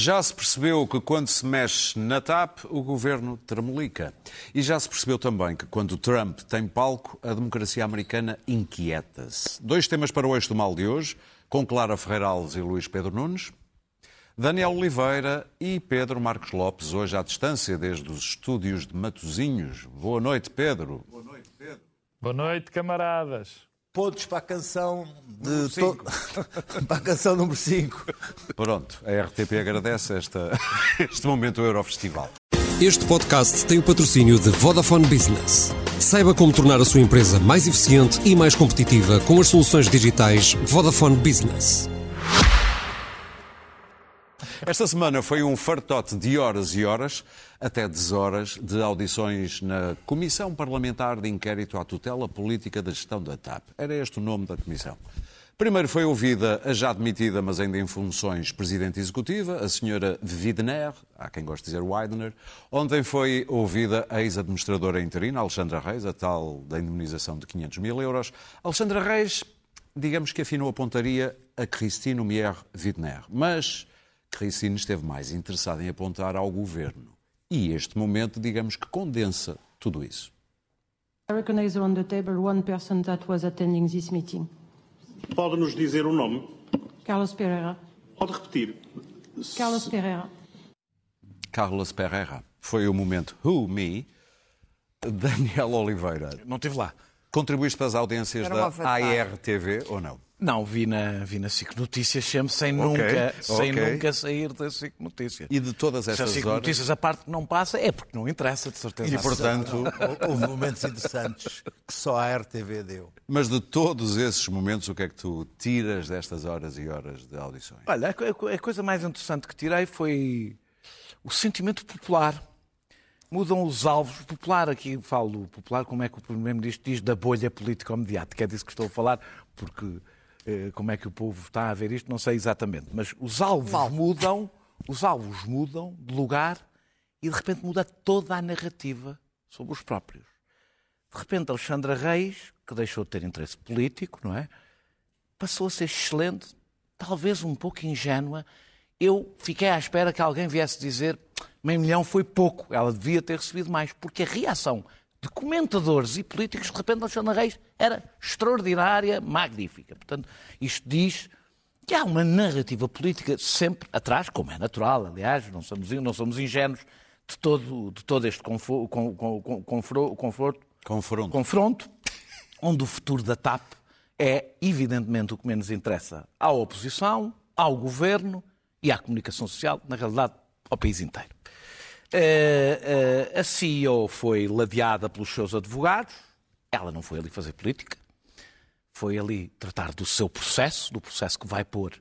Já se percebeu que quando se mexe na TAP, o governo tremelica. E já se percebeu também que quando Trump tem palco, a democracia americana inquieta-se. Dois temas para o eixo do mal de hoje, com Clara Ferreira Alves e Luís Pedro Nunes. Daniel Oliveira e Pedro Marcos Lopes, hoje à distância desde os estúdios de Matozinhos. Boa noite, Pedro. Boa noite, Pedro. Boa noite, camaradas pontos para a canção de to... para a canção número 5. Pronto, a RTP agradece esta, este momento Eurofestival. Este podcast tem o patrocínio de Vodafone Business. Saiba como tornar a sua empresa mais eficiente e mais competitiva com as soluções digitais Vodafone Business. Esta semana foi um fartote de horas e horas, até 10 horas, de audições na Comissão Parlamentar de Inquérito à Tutela Política da Gestão da TAP. Era este o nome da comissão. Primeiro foi ouvida a já demitida, mas ainda em funções, Presidente Executiva, a senhora Widner, há quem goste de dizer Widener. Ontem foi ouvida a ex-administradora interina, Alexandra Reis, a tal da indemnização de 500 mil euros. Alexandra Reis, digamos que afinou a pontaria a Christine Mier Widner. Mas Cristine esteve mais interessada em apontar ao governo. E este momento, digamos que condensa tudo isso. I recognize on the table one person that was attending this meeting. Pode nos dizer o nome? Carlos Pereira. Pode repetir? Carlos Pereira. Carlos Pereira. Foi o momento Who Me. Daniel Oliveira. Não estive lá. Contribuíste para as audiências da ARTV ou não? Não, vi na, vi na SIC Notícias sempre sem, okay, nunca, okay. sem nunca sair da SIC Notícias. E de todas estas Se a SIC horas... Notícias a parte que não passa é porque não interessa, de certeza. E portanto... Houve momentos interessantes que só a RTV deu. Mas de todos esses momentos, o que é que tu tiras destas horas e horas de audições? Olha, a coisa mais interessante que tirei foi o sentimento popular. Mudam os alvos. Popular, aqui falo popular, como é que o Primeiro-Ministro diz da bolha político-mediática. É disso que estou a falar, porque como é que o povo está a ver isto, não sei exatamente. Mas os alvos Mal. mudam, os alvos mudam de lugar e de repente muda toda a narrativa sobre os próprios. De repente, Alexandra Reis, que deixou de ter interesse político, não é? Passou a ser excelente, talvez um pouco ingênua. Eu fiquei à espera que alguém viesse dizer meio milhão foi pouco, ela devia ter recebido mais, porque a reação de comentadores e políticos, de repente, Alexandre Reis era extraordinária, magnífica. Portanto, isto diz que há uma narrativa política sempre atrás, como é natural, aliás, não somos, não somos ingênuos de todo, de todo este confo, com, com, com, conforto, confronto. confronto, onde o futuro da TAP é, evidentemente, o que menos interessa à oposição, ao governo e à comunicação social, na realidade, ao país inteiro. Uh, uh, a CEO foi ladeada pelos seus advogados. Ela não foi ali fazer política. Foi ali tratar do seu processo, do processo que vai pôr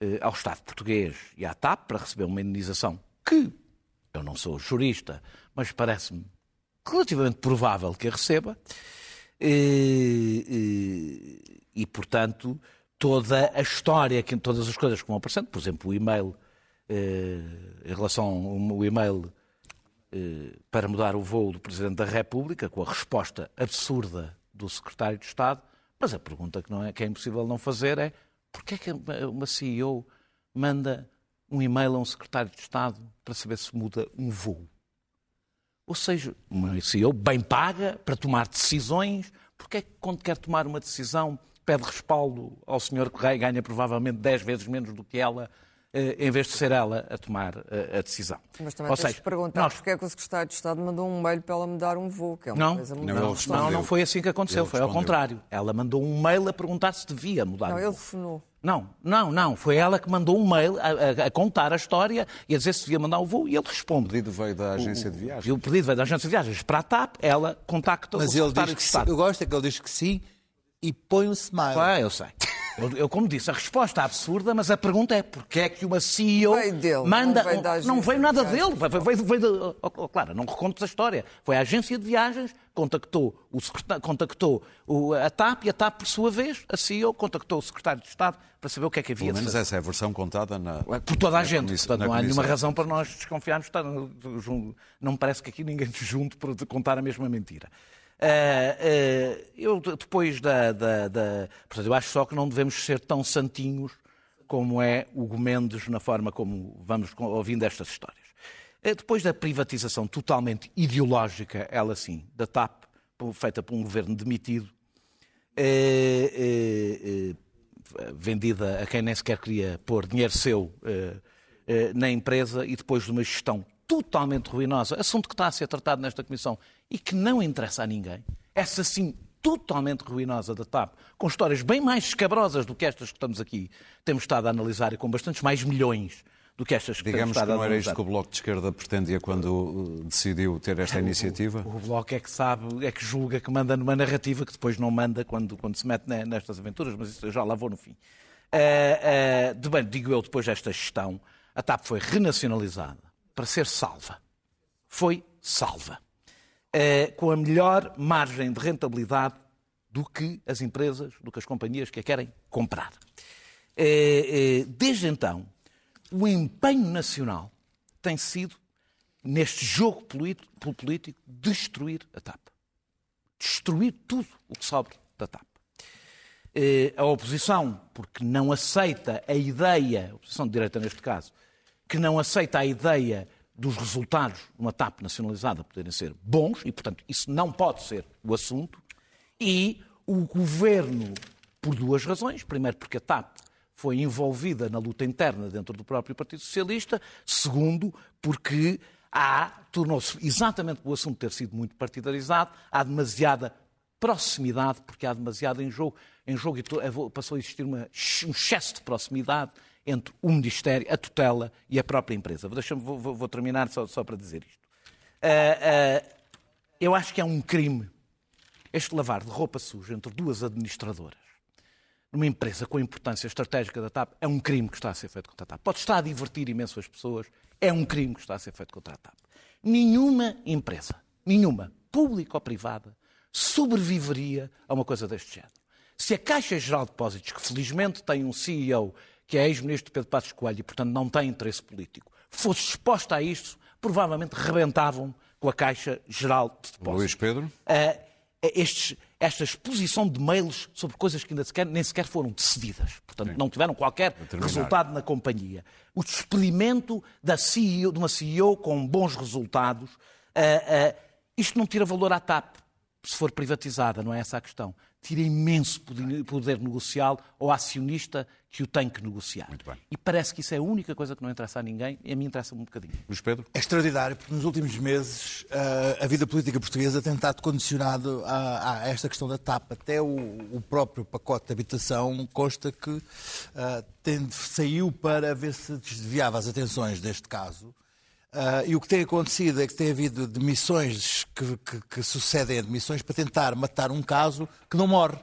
uh, ao Estado português e à TAP para receber uma indenização que eu não sou jurista, mas parece-me relativamente provável que a receba. E, portanto, toda a história, todas as coisas que vão aparecendo, por exemplo, o e-mail eh, em relação ao e-mail eh, para mudar o voo do Presidente da República, com a resposta absurda do Secretário de Estado, mas a pergunta que, não é, que é impossível não fazer é porquê é que uma CEO manda um e-mail a um Secretário de Estado para saber se muda um voo? Ou seja, uma CEO bem paga para tomar decisões, porque é que quando quer tomar uma decisão pede respaldo ao senhor Correia, ganha provavelmente 10 vezes menos do que ela eh, em vez de ser ela a tomar eh, a decisão. Mas também Ou tens seja, de perguntar nós... porque é que o secretário de Estado mandou um mail para ela me dar um voo, que é uma não, coisa muito não, não, não foi assim que aconteceu, foi ao contrário. Ela mandou um mail a perguntar se devia mudar não, o voo. Não, ele telefonou. Não, não, não. Foi ela que mandou um mail a, a, a, contar a história e a dizer se devia mandar o voo e ele responde. O pedido veio da agência de viagens. O, o pedido veio da agência de viagens para a TAP, ela contacta Mas o secretário ele diz de Estado. Sim. Eu gosto é que ele diz que sim e põe um smile. Ah, eu sei. Eu, como disse, a resposta é absurda, mas a pergunta é porquê é que uma CEO veio dele, manda... Não veio, não veio nada de dele, veio, veio, veio de... oh, claro, não reconto a história. Foi a agência de viagens, contactou, o contactou o, a TAP e a TAP, por sua vez, a CEO, contactou o secretário de Estado para saber o que é que havia Pelo menos essa é a versão contada na... Por toda a gente. Portanto, não há nenhuma razão para nós desconfiarmos. Não me parece que aqui ninguém se junte para contar a mesma mentira. Uh, uh, eu depois da, da, da, Portanto, eu acho só que não devemos ser tão santinhos como é o Gomendes na forma como vamos ouvindo estas histórias. Eh, depois da privatização totalmente ideológica, ela sim, da TAP, feita por um governo demitido, vendida a quem nem sequer queria pôr dinheiro seu na empresa e depois de uma gestão totalmente ruinosa, assunto que está a ser tratado nesta Comissão e que não interessa a ninguém, essa sim totalmente ruinosa da TAP, com histórias bem mais escabrosas do que estas que estamos aqui, temos estado a analisar e com bastantes mais milhões do que estas que Digamos que não era isto que o Bloco de Esquerda pretendia quando uh, decidiu ter esta iniciativa? O, o, Bloco é que sabe, é que julga que manda numa narrativa que depois não manda quando, quando se mete nestas aventuras, mas isso eu já lá vou no fim. Uh, uh, de bem, digo eu, depois desta gestão, a TAP foi renacionalizada para ser salva. Foi salva. Uh, com a melhor margem de rentabilidade do que as empresas, do que as companhias que a querem comprar. Desde então, o empenho nacional tem sido, neste jogo político, destruir a TAP. Destruir tudo o que sobra da TAP. A oposição, porque não aceita a ideia, a oposição de direita neste caso, que não aceita a ideia dos resultados de uma TAP nacionalizada poderem ser bons, e portanto isso não pode ser o assunto, e o governo, por duas razões. Primeiro, porque a TAP foi envolvida na luta interna dentro do próprio Partido Socialista. Segundo, porque há, tornou-se exatamente o assunto ter sido muito partidarizado, há demasiada proximidade, porque há demasiado em jogo, em jogo passou a existir uma, um excesso de proximidade entre o Ministério, a tutela e a própria empresa. Vou, vou, vou terminar só, só, para dizer isto. Uh, uh, eu acho que é um crime este lavar de roupa suja entre duas administradoras numa empresa com a importância estratégica da TAP, é um crime que está a ser feito contra a TAP. Pode estar a divertir imenso as pessoas, é um crime que está a ser feito contra a TAP. Nenhuma empresa, nenhuma, pública ou privada, sobreviveria a uma coisa deste género. Se a Caixa Geral de Depósitos, que felizmente tem um CEO que é ex-ministro Pedro Passos Coelho e, portanto, não tem interesse político, fosse exposta a isto, provavelmente rebentavam com a Caixa Geral de Depósitos. Luís Pedro? Uh, estes, esta exposição de mails sobre coisas que ainda sequer, nem sequer foram decididas. Portanto, Sim. não tiveram qualquer resultado na companhia. O despedimento da CEO, de uma CEO com bons resultados, uh, uh, isto não tira valor à TAP, se for privatizada, não é essa a questão tira imenso poder, poder negocial ao acionista que o tem que negociar. E parece que isso é a única coisa que não interessa a ninguém e a mim interessa um bocadinho. Luís Pedro? É extraordinário, porque nos últimos meses eh, a vida política portuguesa tem estado condicionado a, a esta questão da TAP. Até o, o, próprio pacote de habitação consta que uh, tem, saiu para ver se desviava as atenções deste caso Uh, e o que tem acontecido é que tem havido demissões que, que, que sucedem a demissões para tentar matar um caso que não morre.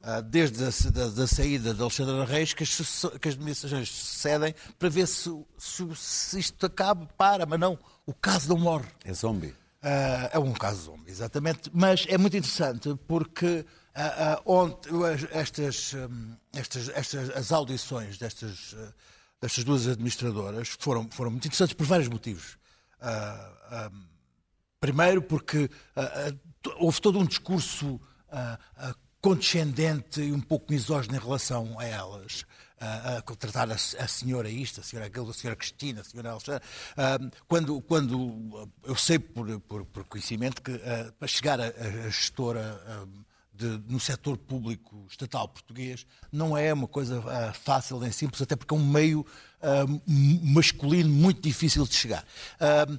Uh, desde a da, da, saída de Alexandre Reis, que as, que as demissões sucedem para ver se, se, se, isto acaba, para, mas não, o caso não morre. É zombie. Uh, é um caso zombie, exatamente. Mas é muito interessante porque onde, estas, um, estas, estas, as audições destas destas duas administradoras foram, foram muito interessantes por vários motivos. Uh, primeiro, porque uh, houve todo um discurso condescendente e um pouco misógino em relação a elas. a contratar a, a, senhora isto, a senhora aquilo, a senhora Cristina, a senhora Alexandra. quando, quando eu sei por, por, por conhecimento que para chegar a, a gestora de, no setor público estatal português não é uma coisa uh, fácil nem simples, até porque é um meio uh, masculino muito difícil de chegar. Uh,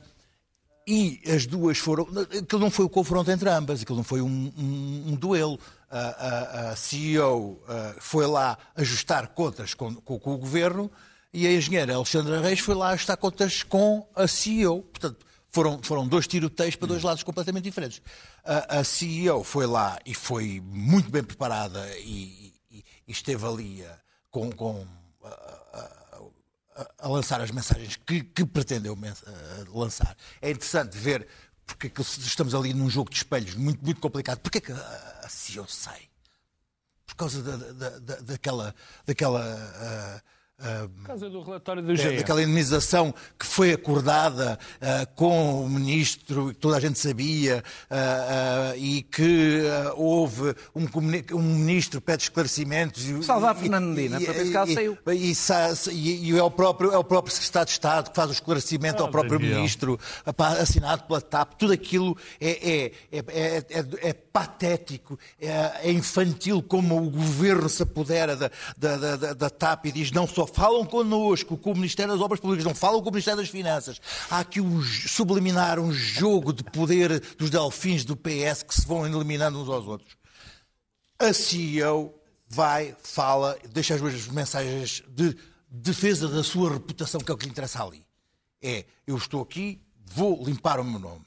e as duas foram. Aquilo não foi o confronto entre ambas, aquilo não foi um, um, um duelo. A, CEO foi lá ajustar contas com, com, com, o governo e a engenheira Alexandra Reis foi lá ajustar contas com a CEO. Portanto, foram, foram dois tiroteios para dois lados completamente diferentes. A, a CEO foi lá e foi muito bem preparada e, e, e esteve ali a, com, com a, a, lançar as mensagens que, que pretendeu lançar. É interessante ver porque é estamos ali num jogo de espelhos muito, muito complicado. Porquê que a, CEO sai? Por causa da, da, da, daquela, daquela Por causa do relatório do é, GE. daquela indenização que foi acordada uh, com o ministro, que toda a gente sabia, uh, uh, e que houve um, um, ministro que pede esclarecimentos. Salvar Fernando Medina, para ver se ela saiu. E, e, e, é, o próprio, é o próprio secretário de Estado que faz o esclarecimento oh, ao próprio Daniel. ministro, assinado pela TAP. Tudo aquilo é, é, é, é patético, é, infantil, como o governo se apodera da, da, da, da TAP e diz não só falam connosco com o Ministério das Obras Públicas, não falam com o Ministério das Finanças. Há aqui um, subliminar um jogo de poder dos delfins do PS que se vão eliminando uns aos outros. A CEO vai, fala, deixa as duas mensagens de defesa da sua reputação, que é o que lhe interessa ali. É, eu estou aqui, vou limpar o meu nome.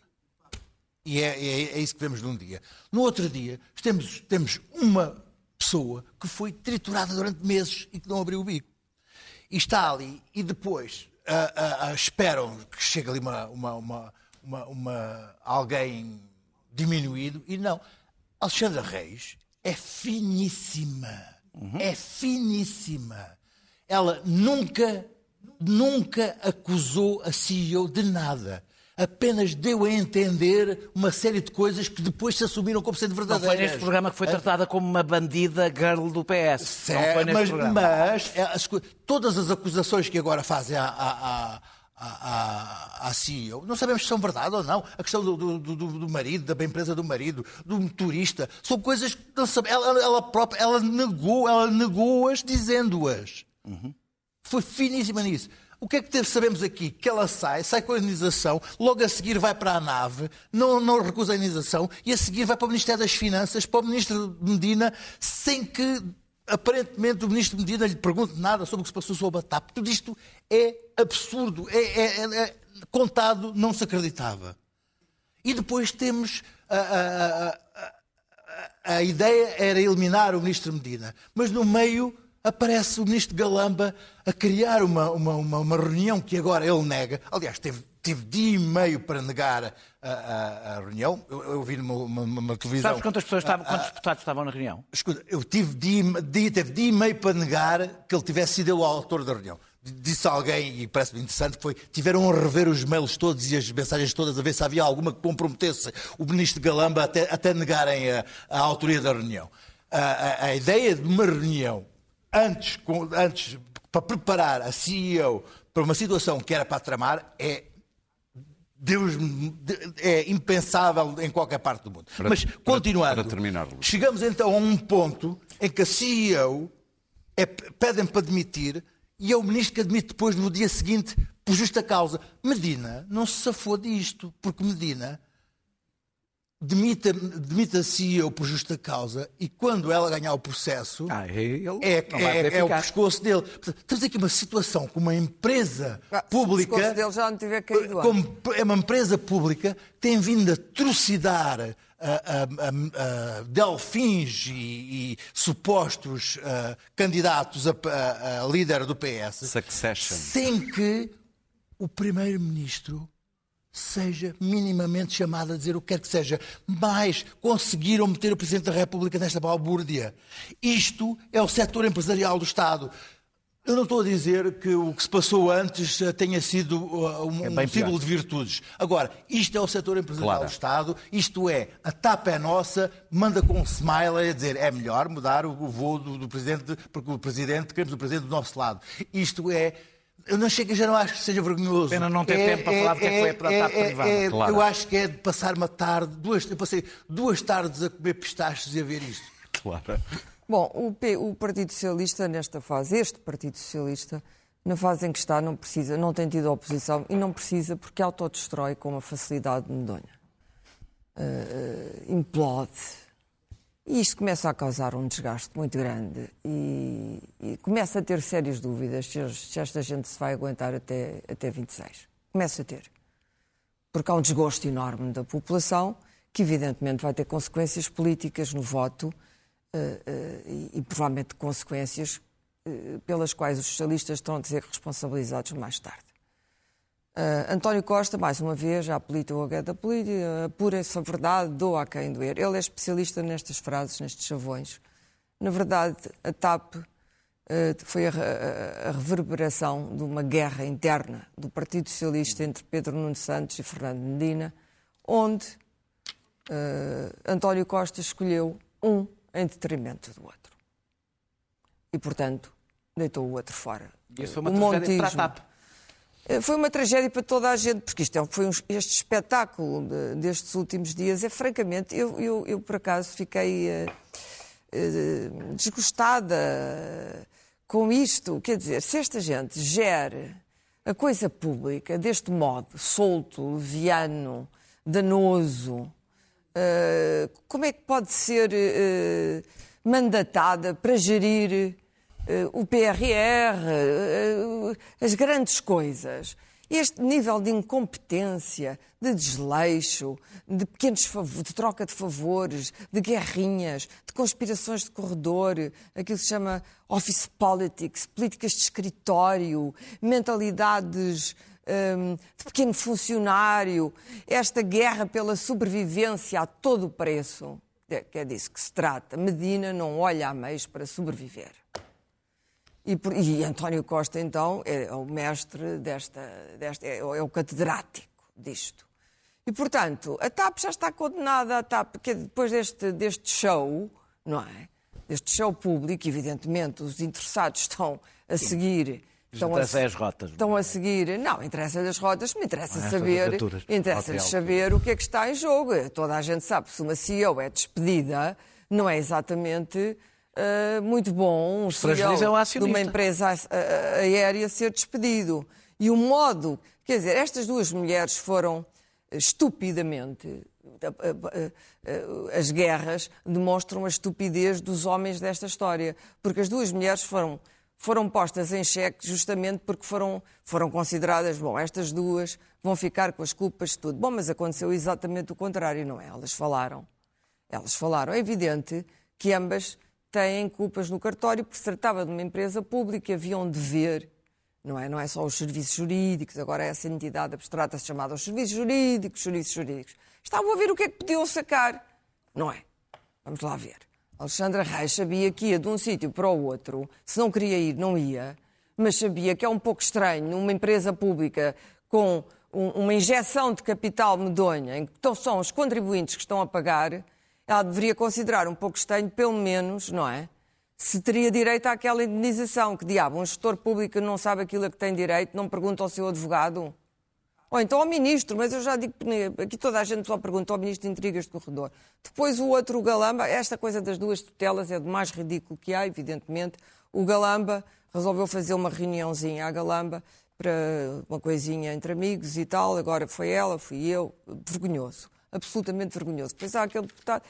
E é, é, é isso que vemos num dia. No outro dia, temos, temos uma pessoa que foi triturada durante meses e que não abriu o bico e está ali e depois uh, uh, uh, esperam que chegue ali uma, uma, uma, uma, alguém diminuído e não. Alexandra Reis é finíssima. Uhum. É finíssima. Ela nunca, nunca acusou a CEO de nada apenas deu a entender uma série de coisas que depois se assumiram como sendo verdadeiras. Não foi neste programa que foi tratada como uma bandida girl do PS. Certo, não foi neste mas, programa. mas é, as, todas as acusações que agora fazem à, à, à, à, CEO. Não sabemos se são verdade ou não. A questão do, do, do, do marido, da empresa do marido, do motorista, são coisas que não sabe. Ela, ela própria, ela negou, ela negou-as dizendo-as. Uhum. Foi finíssima nisso. O que é que sabemos aqui? Que ela sai, sai com a indenização, logo a seguir vai para a nave, não, não recusa a indenização, e a seguir vai para o Ministério das Finanças, para o Ministro Medina, sem que aparentemente o Ministro Medina lhe pergunte nada sobre o que se passou sobre a TAP. Tudo isto é absurdo, é, é, é, é contado, não se acreditava. E depois temos a, a, a, a ideia era eliminar o Ministro Medina, mas no meio aparece o ministro Galamba a criar uma, uma, uma, uma reunião que agora ele nega. Aliás, teve, teve dia e meio para negar a, a, a reunião. Eu, eu vi numa uma, uma televisão. Sabes quantas pessoas estavam, quantos deputados estavam na reunião? Escuta, eu tive dia, dia, teve dia e meio para negar que ele tivesse sido o autor da reunião. Disse alguém, e parece-me interessante, que foi, tiveram a rever os mails todos e as mensagens todas a ver se havia alguma que comprometesse o ministro Galamba até, até negarem a, a autoria da reunião. A, a, ideia de uma reunião antes, antes para preparar a CEO para uma situação que era para tramar é Deus é impensável em qualquer parte do mundo. Para, Mas continuando, para terminar, chegamos então a um ponto em que a CEO é, pedem para demitir e é o ministro que admite depois no dia seguinte por justa causa. Medina não se safou disto, porque Medina demita, demita a CEO por justa causa e quando ela ganhar o processo ah, ele é, é, é o pescoço dele. Portanto, temos aqui uma situação com uma empresa ah, pública. O dele já não tiver caído como É uma empresa pública que tem vindo a trucidar a, a, a, delfins e, e supostos candidatos a, líder do PS Succession. sem que o primeiro-ministro seja minimamente chamado a dizer o que quer que seja. Mas conseguiram meter o Presidente da República nesta balbúrdia. Isto é o setor empresarial do Estado. Eu não estou a dizer que o que se passou antes eh, tenha sido uh, um, é um símbolo de virtudes. Agora, isto é o setor empresarial claro. do Estado, isto é, a tapa é nossa, manda com um smile a dizer é melhor mudar o voo do, do Presidente, porque o Presidente, queremos o Presidente do nosso lado. Isto é eu não chego, já não acho que seja vergonhoso. Pena não ter é, tempo para é, falar do que é que foi a tratar é, privada. É, claro. Eu acho que é de passar uma tarde, duas, eu passei duas tardes a comer pistachos e a ver isto. Claro. Bom, o, P, o Partido Socialista, nesta fase, este Partido Socialista, na fase em que está, não precisa, não tem tido oposição e não precisa porque autodestrói com uma facilidade medonha. Uh, implode e isto começa a causar um desgaste muito grande e, e começa a ter sérias dúvidas se, se, esta gente se vai aguentar até, até 26. Começa a ter. Porque há um desgosto enorme da população que, evidentemente, vai ter consequências políticas no voto uh, uh, e, e, provavelmente, consequências uh, pelas quais os socialistas estão a ser responsabilizados mais tarde. Uh, António Costa, mais uma vez, a da política, apura-se a verdade, doa a quem doer. Ele é especialista nestas frases, nestes chavões. Na verdade, a TAP uh, foi a, a- a reverberação de uma guerra interna do Partido Socialista entre Pedro Nuno Santos e Fernando Medina, onde eh, António Costa escolheu um em detrimento do outro. E, portanto, deitou o outro fora. Isso foi uma O tragédia para a montismo. TAP. Eh, Foi uma tragédia para toda a gente, porque isto é, foi um- este espetáculo de- destes últimos dias é francamente. Eu, eu, eu, por acaso, fiquei eh, eh, desgostada com isto. Quer dizer, se esta gente gere a coisa pública deste modo, solto, leviano, danoso, eh, como é que pode ser mandatada para gerir o PRR, eh, as grandes coisas? Este nível de incompetência, de desleixo, de pequenos de troca de favores, de guerrinhas, de conspirações de corredor, aquilo que se chama office politics, políticas de escritório, mentalidades hum, de pequeno funcionário, esta guerra pela sobrevivência a todo o preço, é, é disso que se trata. Medina não olha a meios para sobreviver. E, por- e António Costa, então, é o mestre desta, desta é, o- é o catedrático disto. E, portanto, a TAP já está condenada, a TAP, que depois deste, deste show, não é? Deste show público, evidentemente, os interessados estão a seguir. Estão a, interessa é as rotas. Estão a seguir. Não, interessa as rotas, me interessa saber. Interessa-lhes Hotel, saber o que é que está em jogo. Toda a gente sabe, se uma CEO é despedida, não é exatamente ah, muito bom um fragiliza CEO de uma empresa aérea ser despedido. E o modo, quer dizer, estas duas mulheres foram estupidamente. eh, eh, As guerras demonstram a estupidez dos homens desta história, porque as duas mulheres foram, foram postas em xeque justamente porque foram, foram consideradas, bom, estas duas vão ficar com as culpas de tudo. Bom, mas aconteceu exatamente o contrário, não é? Elas falaram. Elas falaram. É evidente que ambas têm culpas no cartório, porque se tratava de uma empresa pública e havia um dever, não é? Não é só os serviços jurídicos, agora essa entidade abstrata chamada os serviços jurídicos, serviços jurídicos. Estavam a ver o que é que podiam sacar, não é? Vamos lá ver. Alexandra Reis sabia que ia de um sítio para o outro, se não queria ir, não ia, mas sabia que é um pouco estranho numa empresa pública com um- uma injeção de capital medonha, em que são os contribuintes que estão a pagar, ela deveria considerar um pouco estranho, pelo menos, não é? Se teria direito àquela indenização. Que diabo, um gestor público não sabe aquilo a que tem direito, não pergunta ao seu advogado? Ou então ao ministro, mas eu já digo que aqui toda a gente só pergunta ao ministro de Intrigas de Corredor. Depois o outro, o Galamba, esta coisa das duas tutelas é do mais ridículo que há, evidentemente. O Galamba resolveu fazer uma reuniãozinha à Galamba para uma coisinha entre amigos e tal. Agora foi ela, fui eu. Vergonhoso. Absolutamente vergonhoso. Depois há aquele deputado.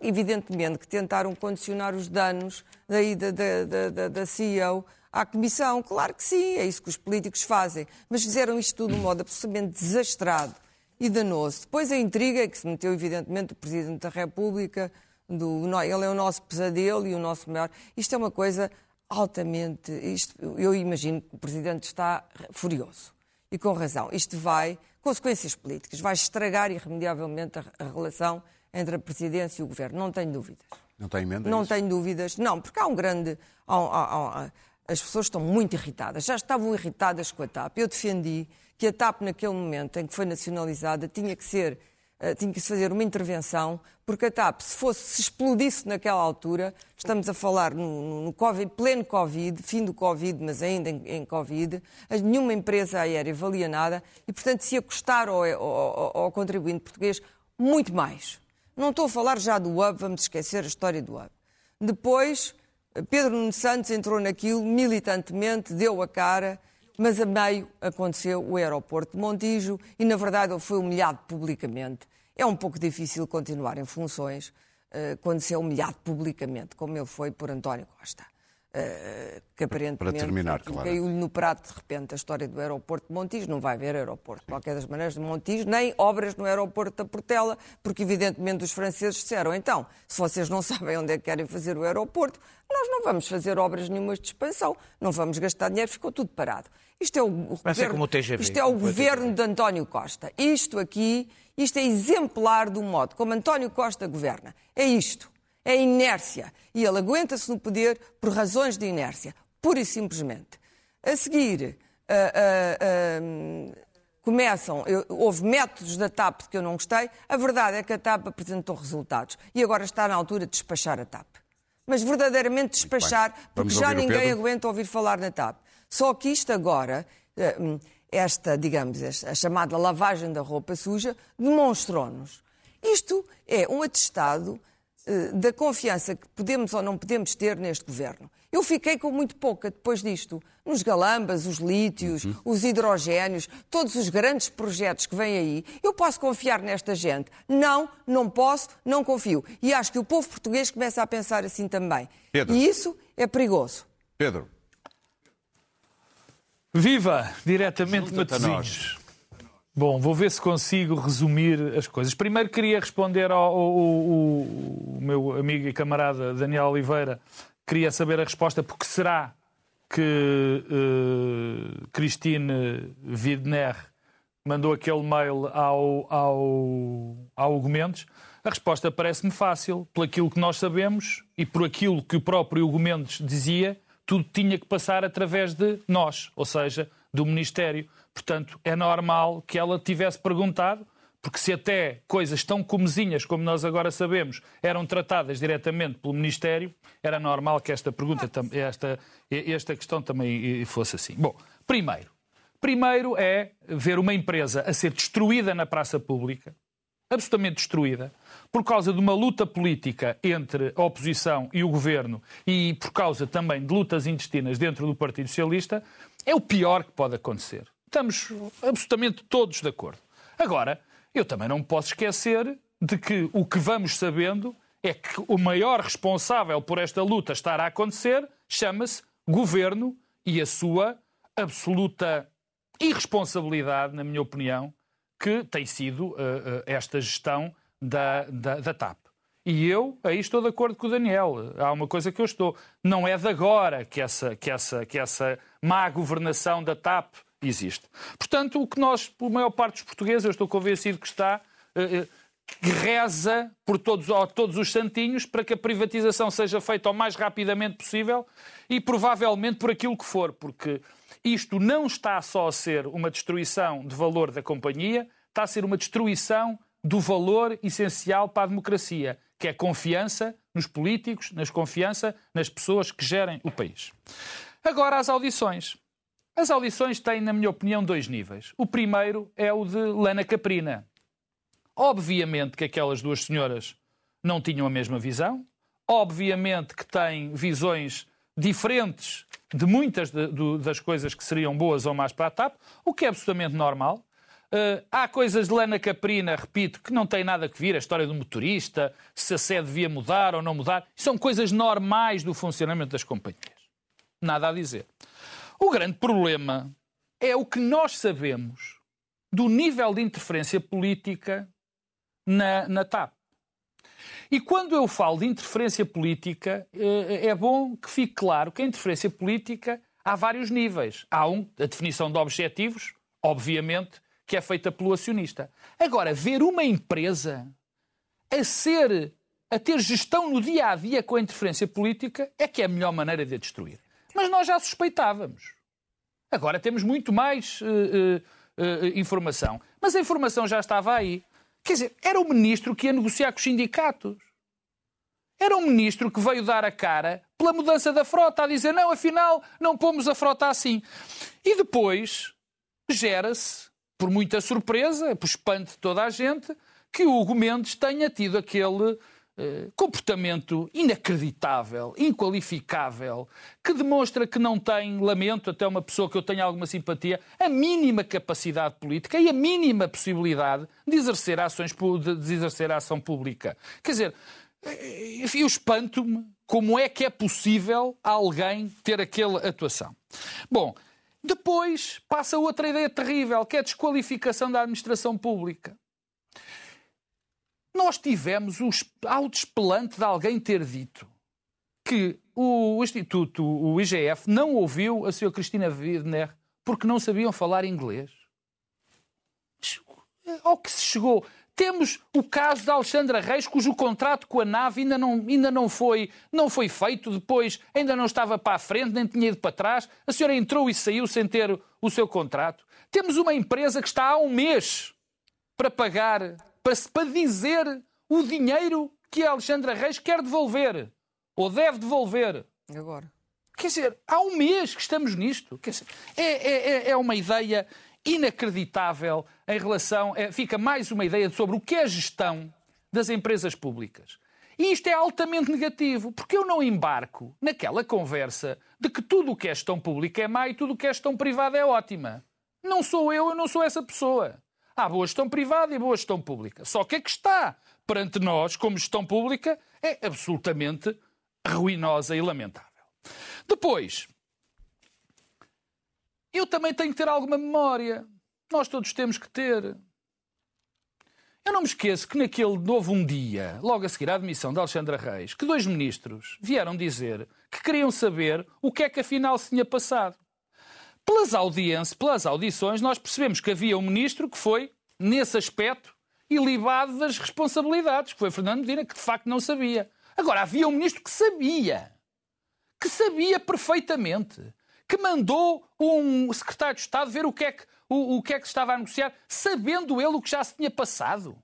Evidentemente que tentaram condicionar os danos da ida da, da, da, CEO à Comissão. Claro que sim, é isso que os políticos fazem. Mas fizeram isto tudo de um modo absolutamente desastrado e danoso. Depois a intriga que se meteu, evidentemente, o Presidente da República, do, ele é o nosso pesadelo e o nosso maior. Isto é uma coisa altamente. Isto, eu imagino que o Presidente está furioso. E com razão. Isto vai, consequências políticas, vai estragar irremediavelmente a, relação entre a Presidência e o Governo. Não tenho dúvidas. Não tem emenda? Não isso? tenho dúvidas. Não, porque há um grande. há- há- há- as pessoas estão muito irritadas. Já estavam irritadas com a TAP. Eu defendi que a TAP, naquele momento em que foi nacionalizada, tinha que ser. Eh, tinha que se fazer uma intervenção, porque a TAP, se fosse, se explodisse naquela altura, estamos a falar no, no- Covid, pleno Covid, fim do Covid, mas ainda em, em Covid, nenhuma empresa aérea valia nada e, portanto, se ia custar ao, ao- ao- contribuinte português muito mais. Não estou a falar já do hub, vamos esquecer a história do hub. Depois, Pedro Nuno Santos entrou naquilo militantemente, deu a cara, mas a meio aconteceu o aeroporto de Montijo e, na verdade, ele foi humilhado publicamente. É um pouco difícil continuar em funções eh, quando se é humilhado publicamente, como ele foi por António Costa. Eh, que aparentemente terminar, claro. caiu-lhe no prato de repente a história do aeroporto de Montijo. Não vai haver aeroporto, de qualquer das maneiras, de Montijo, nem obras no aeroporto da Portela, porque evidentemente os franceses disseram, então, se vocês não sabem onde é que querem fazer o aeroporto, nós não vamos fazer obras nenhumas de expansão, não vamos gastar dinheiro, ficou tudo parado. Isto é o, ser governo, como o TGV, isto é o governo de António Costa. Isto aqui, isto é exemplar do modo como António Costa governa. É isto. É inércia. E ele aguenta-se no poder por razões de inércia. pura e simplesmente. A seguir, ah, ah, ah, começam, eu- houve métodos da TAP que eu não gostei. A verdade é que a TAP apresentou resultados e agora está na altura de despachar a TAP. Mas verdadeiramente despachar, porque já ninguém aguenta ouvir falar na TAP. Só que isto agora, eh, hum, esta, digamos, a chamada lavagem da roupa suja, demonstrou-nos. Isto é um atestado eh, da confiança que podemos ou não podemos ter neste governo. Eu fiquei com muito pouca depois disto. Nos galambas, os lítios, os hidrogénios, todos os grandes projetos que vêm aí, eu posso confiar nesta gente? Não, não posso, não confio. E acho que o povo português começa a pensar assim também. Pedro. E isso é perigoso. Pedro, Viva! Diretamente a Matosinhos. Bom, vou ver se consigo resumir as coisas. Primeiro queria responder ao, ao- ao- ao meu amigo e camarada Daniel Oliveira. Queria saber a resposta, porque será que eh, Christine Widner mandou aquele mail ao, ao, ao Hugo Mendes? A resposta parece-me fácil. Por aquilo que nós sabemos e por aquilo que o próprio Hugo Mendes dizia, tudo tinha que passar através de nós, ou seja, do Ministério. Portanto, é normal que ela tivesse perguntado, porque se até coisas tão comezinhas como nós agora sabemos eram tratadas diretamente pelo Ministério, era normal que esta pergunta, esta, esta questão também eh, fosse assim. Bom, primeiro, primeiro é ver uma empresa a ser destruída na praça pública, absolutamente destruída, por causa de uma luta política entre a oposição e o governo e por causa também de lutas intestinas dentro do Partido Socialista, é o pior que pode acontecer. Estamos absolutamente todos de acordo. Agora, eu também não posso esquecer de que o que vamos sabendo é que o maior responsável por esta luta estar a acontecer chama-se governo e a sua absoluta irresponsabilidade, na minha opinião, que tem sido eh, eh, esta gestão da, da, da TAP. E eu aí estou de acordo com o Daniel. Há uma coisa que eu estou. Não é de agora que essa, que essa, que essa má governação da TAP existe. Portanto, o que nós, a maior parte dos portugueses, eu estou convencido que está, eh, eh, que reza por todos, todos os santinhos para que a privatização seja feita o mais rapidamente possível e provavelmente por aquilo que for, porque isto não está só a ser uma destruição de valor da companhia, está a ser uma destruição do valor essencial para a democracia, que é confiança nos políticos, nas confiança nas pessoas que gerem o país. Agora, as audições. As audições têm, na minha opinião, dois níveis. O primeiro é o de Lana Caprina. Obviamente que aquelas duas senhoras não tinham a mesma visão. Obviamente que têm visões diferentes de muitas de- do- das coisas que seriam boas ou más para a TAP, o que é absolutamente normal. Eh, há coisas de Lana Caprina, repito, que não têm nada a ver, a história do motorista, se a sede devia mudar ou não mudar. São coisas normais do funcionamento das companhias. Nada a dizer. O grande problema é o que nós sabemos do nível de interferência política na, na TAP. E quando eu falo de interferência política, eh, é bom que fique claro que a interferência política há vários níveis. Há um, a definição de objetivos, obviamente, que é feita pelo acionista. Agora, ver uma empresa a ser, a ter gestão no dia a dia com a interferência política é que é a melhor maneira de a destruir. Mas nós já suspeitávamos. Agora temos muito mais eh, eh, informação. Mas a informação já estava aí. Quer dizer, era o ministro que ia negociar com os sindicatos. Era um ministro que veio dar a cara pela mudança da frota, a dizer não, afinal, não pomos a frota assim. E depois gera-se, por muita surpresa, por espanto de toda a gente, que o Hugo Mendes tenha tido aquele eh, comportamento inacreditável, inqualificável, que demonstra que não tem, lamento, até uma pessoa que eu tenho alguma simpatia, a mínima capacidade política e a mínima possibilidade de exercer, ações, de exercer a ação pública. Quer dizer, eh, eu espanto-me como é que é possível alguém ter aquela atuação. Bom, depois passa outra ideia terrível, que é a desqualificação da administração pública. Nós tivemos o es- autoespelante de alguém ter dito que o Instituto, o IGF, não ouviu a senhora Cristina Widner porque não sabiam falar inglês. Ao que se chegou, Temos o caso da Alexandra Reis, cujo contrato com a nave ainda não, ainda não, foi, não foi feito, depois ainda não estava para a frente, nem tinha ido para trás. A senhora entrou e saiu sem ter o seu contrato. Temos uma empresa que está há um mês para pagar, para, para dizer o dinheiro que a Alexandra Reis quer devolver, ou deve devolver. Agora. Quer dizer, há um mês que estamos nisto. Quer dizer, é, é, é uma ideia inacreditável em relação. É, fica mais uma ideia sobre o que é a gestão das empresas públicas. E isto é altamente negativo, porque eu não embarco naquela conversa de que tudo o que é gestão pública é má e tudo o que é gestão privada é ótima. Não sou eu, eu não sou essa pessoa. Há boa gestão privada e boa gestão pública. Só que a que está perante nós, como gestão pública, é absolutamente ruinosa e lamentável. Depois, eu também tenho que ter alguma memória. Nós todos temos que ter. Eu não me esqueço que naquele houve um dia, logo a seguir à admissão de Alexandra Reis, que dois ministros vieram dizer que queriam saber o que é que afinal se tinha passado. Pelas audiências, pelas audições, nós percebemos que havia um ministro que foi, nesse aspecto, ilibado das responsabilidades, que foi Fernando Medina, que de facto não sabia. Agora, havia um ministro que sabia. Que sabia perfeitamente que mandou um secretário de Estado ver o que é que, o, o que, é que estava a negociar, sabendo ele o que já se tinha passado.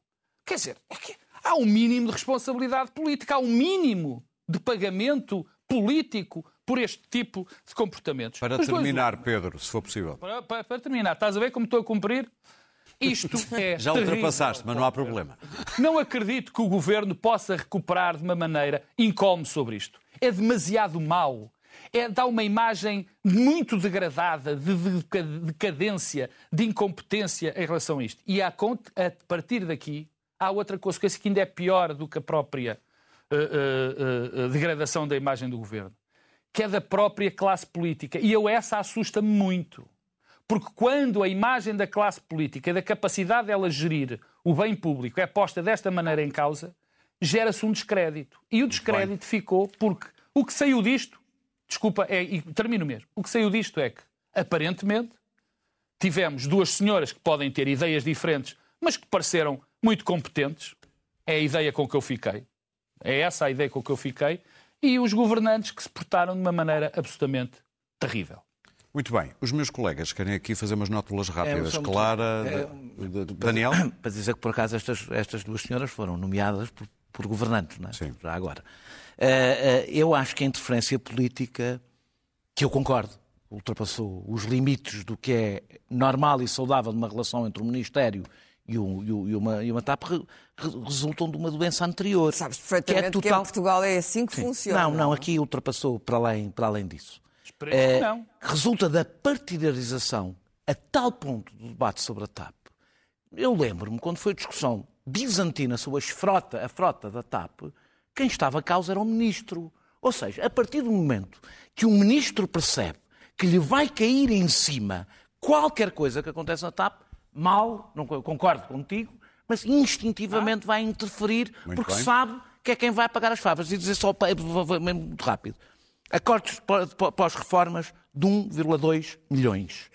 Quer dizer, é que há um mínimo de responsabilidade política, há um mínimo de pagamento político por este tipo de comportamentos. Para terminar, dois... Pedro, se for possível. Para, para, para, terminar, estás a ver como estou a cumprir? Isto é. Já terrível. ultrapassaste, mas não há problema. Não acredito que o governo possa recuperar de uma maneira incómoda sobre isto. É demasiado mau é, dá uma imagem muito degradada, de decadência, de incompetência em relação a isto. E a, a partir daqui há outra consequência que ainda é pior do que a própria uh, uh, uh, degradação da imagem do governo, que é da própria classe política. E eu essa assusta-me muito. Porque quando a imagem da classe política, da capacidade dela gerir o bem público é posta desta maneira em causa, gera-se um descrédito. E o descrédito ficou porque o que saiu disto desculpa, é, e termino mesmo. O que saiu disto é que, aparentemente, tivemos duas senhoras que podem ter ideias diferentes, mas que pareceram muito competentes. É a ideia com que eu fiquei. É essa a ideia com que eu fiquei. E os governantes que se portaram de uma maneira absolutamente terrível. Muito bem. Os meus colegas querem aqui fazer umas nótulas rápidas. É, Clara, é, Daniel? Para dizer que, por acaso, estas, estas duas senhoras foram nomeadas por, por governantes, não é? Sim. Já agora. Eh, eh, eu acho que a interferência política, que eu concordo, ultrapassou os limites do que é normal e saudável numa relação entre o Ministério e, um, e, uma, e uma TAP resultam de uma doença anterior. Sabes perfeitamente que, é total... que em Portugal é assim que Sim. funciona. Não, não, aqui ultrapassou para além, para além disso. É, não. Resulta da partidarização a tal ponto do debate sobre a TAP. Eu lembro-me, quando foi a discussão bizantina sobre a frota, a frota da TAP, quem estava a causa era o ministro. Ou seja, a partir do momento que o ministro percebe que lhe vai cair em cima qualquer coisa que aconteça na TAP, mal, não concordo contigo, mas instintivamente ah. vai interferir porque bem. sabe que é quem vai pagar as favas. E dizer só muito rápido. Acordos pós-reformas de 1,2 milhões.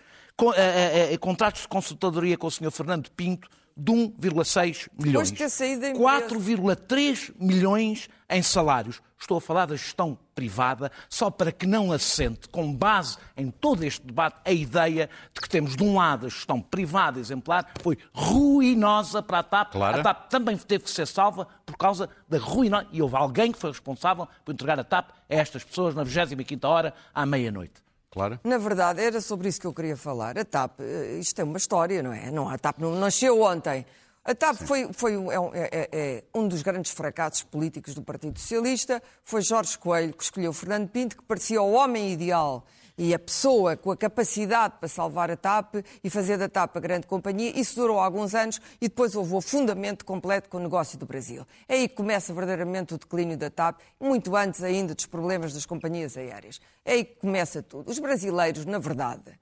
Contratos de consultadoria com o Sr. Fernando Pinto de 1,6 milhões. 4,3 milhões em salários. Estou a falar da gestão privada, só para que não assente, com base em todo este debate, a ideia de que temos, de um lado, a gestão privada exemplar, foi ruinosa para a TAP. Claro. A TAP também teve que ser salva por causa da ruinosa. E houve alguém que foi responsável por entregar a TAP a estas pessoas na 25 hora, à meia-noite. Claro. Na verdade, era sobre isso que eu queria falar. A TAP, eh, isto é uma história, não é? Não, a TAP não nasceu ontem. A TAP foi, foi é, é, é, um dos grandes fracassos políticos do Partido Socialista. Foi Jorge Coelho que escolheu Fernando Pinto, que parecia o homem ideal e a pessoa com a capacidade para salvar a TAP e fazer da TAP a grande companhia. Isso durou alguns anos e depois houve o fundamento completo com o negócio do Brasil. É aí que começa verdadeiramente o declínio da TAP, muito antes ainda dos problemas das companhias aéreas. É aí que começa tudo. Os brasileiros, na verdade,